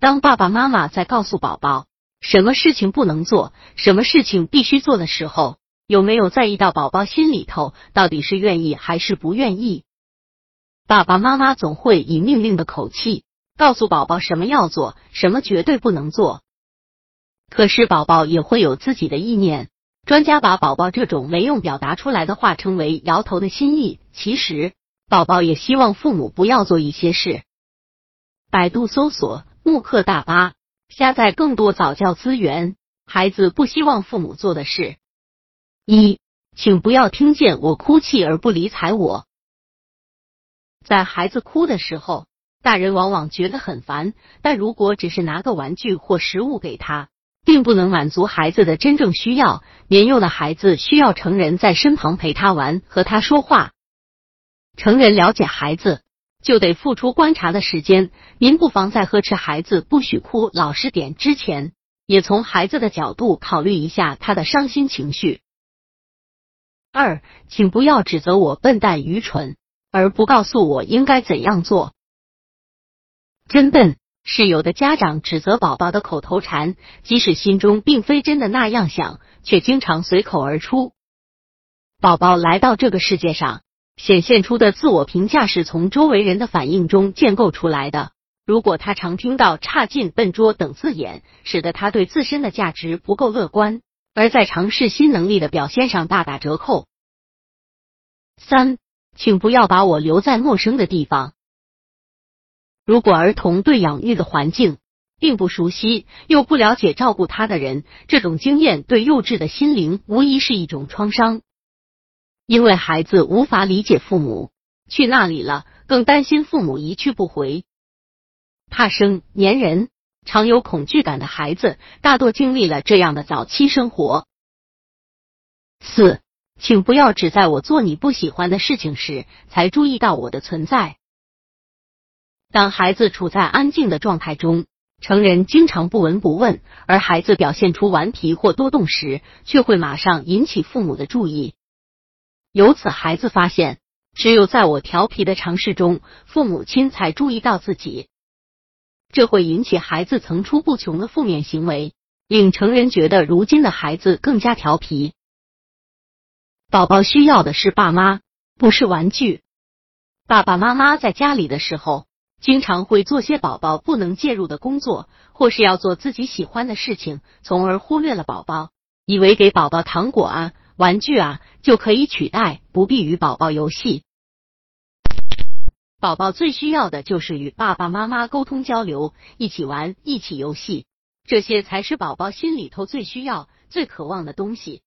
当爸爸妈妈在告诉宝宝什么事情不能做，什么事情必须做的时候，有没有在意到宝宝心里头到底是愿意还是不愿意？爸爸妈妈总会以命令的口气告诉宝宝什么要做，什么绝对不能做。可是宝宝也会有自己的意念。专家把宝宝这种没用表达出来的话称为“摇头的心意”。其实，宝宝也希望父母不要做一些事。百度搜索。慕课大巴，下载更多早教资源。孩子不希望父母做的事：一，请不要听见我哭泣而不理睬我。在孩子哭的时候，大人往往觉得很烦，但如果只是拿个玩具或食物给他，并不能满足孩子的真正需要。年幼的孩子需要成人在身旁陪他玩，和他说话。成人了解孩子。就得付出观察的时间。您不妨在呵斥孩子不许哭、老实点之前，也从孩子的角度考虑一下他的伤心情绪。二，请不要指责我笨蛋、愚蠢，而不告诉我应该怎样做。真笨是有的家长指责宝宝的口头禅，即使心中并非真的那样想，却经常随口而出。宝宝来到这个世界上。显现出的自我评价是从周围人的反应中建构出来的。如果他常听到差劲、笨拙等字眼，使得他对自身的价值不够乐观，而在尝试新能力的表现上大打折扣。三，请不要把我留在陌生的地方。如果儿童对养育的环境并不熟悉，又不了解照顾他的人，这种经验对幼稚的心灵无疑是一种创伤。因为孩子无法理解父母去那里了，更担心父母一去不回，怕生粘人，常有恐惧感的孩子，大多经历了这样的早期生活。四，请不要只在我做你不喜欢的事情时才注意到我的存在。当孩子处在安静的状态中，成人经常不闻不问，而孩子表现出顽皮或多动时，却会马上引起父母的注意。由此，孩子发现，只有在我调皮的尝试中，父母亲才注意到自己。这会引起孩子层出不穷的负面行为，令成人觉得如今的孩子更加调皮。宝宝需要的是爸妈，不是玩具。爸爸妈妈在家里的时候，经常会做些宝宝不能介入的工作，或是要做自己喜欢的事情，从而忽略了宝宝，以为给宝宝糖果啊。玩具啊就可以取代，不必与宝宝游戏。宝宝最需要的就是与爸爸妈妈沟通交流，一起玩，一起游戏，这些才是宝宝心里头最需要、最渴望的东西。